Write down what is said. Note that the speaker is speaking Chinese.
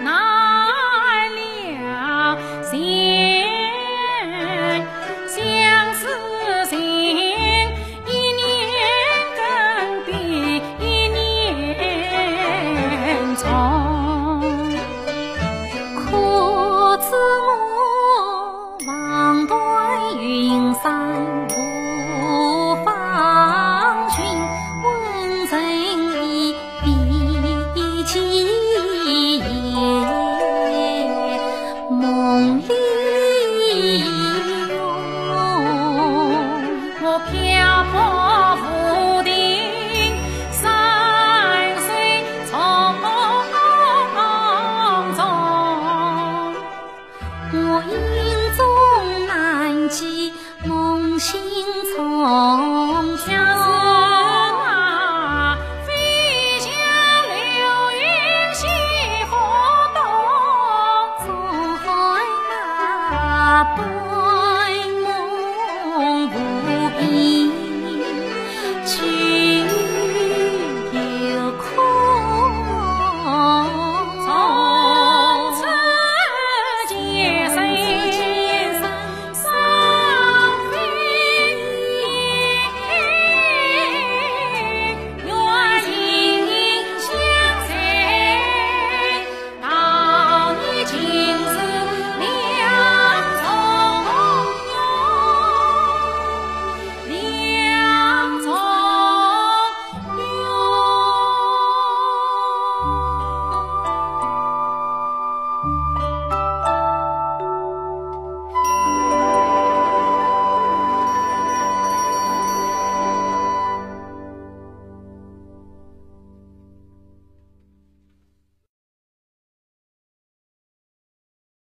No. 我抚定山水重重，我影中难见梦醒重。春啊，飞向流云西风东。春啊，不。You.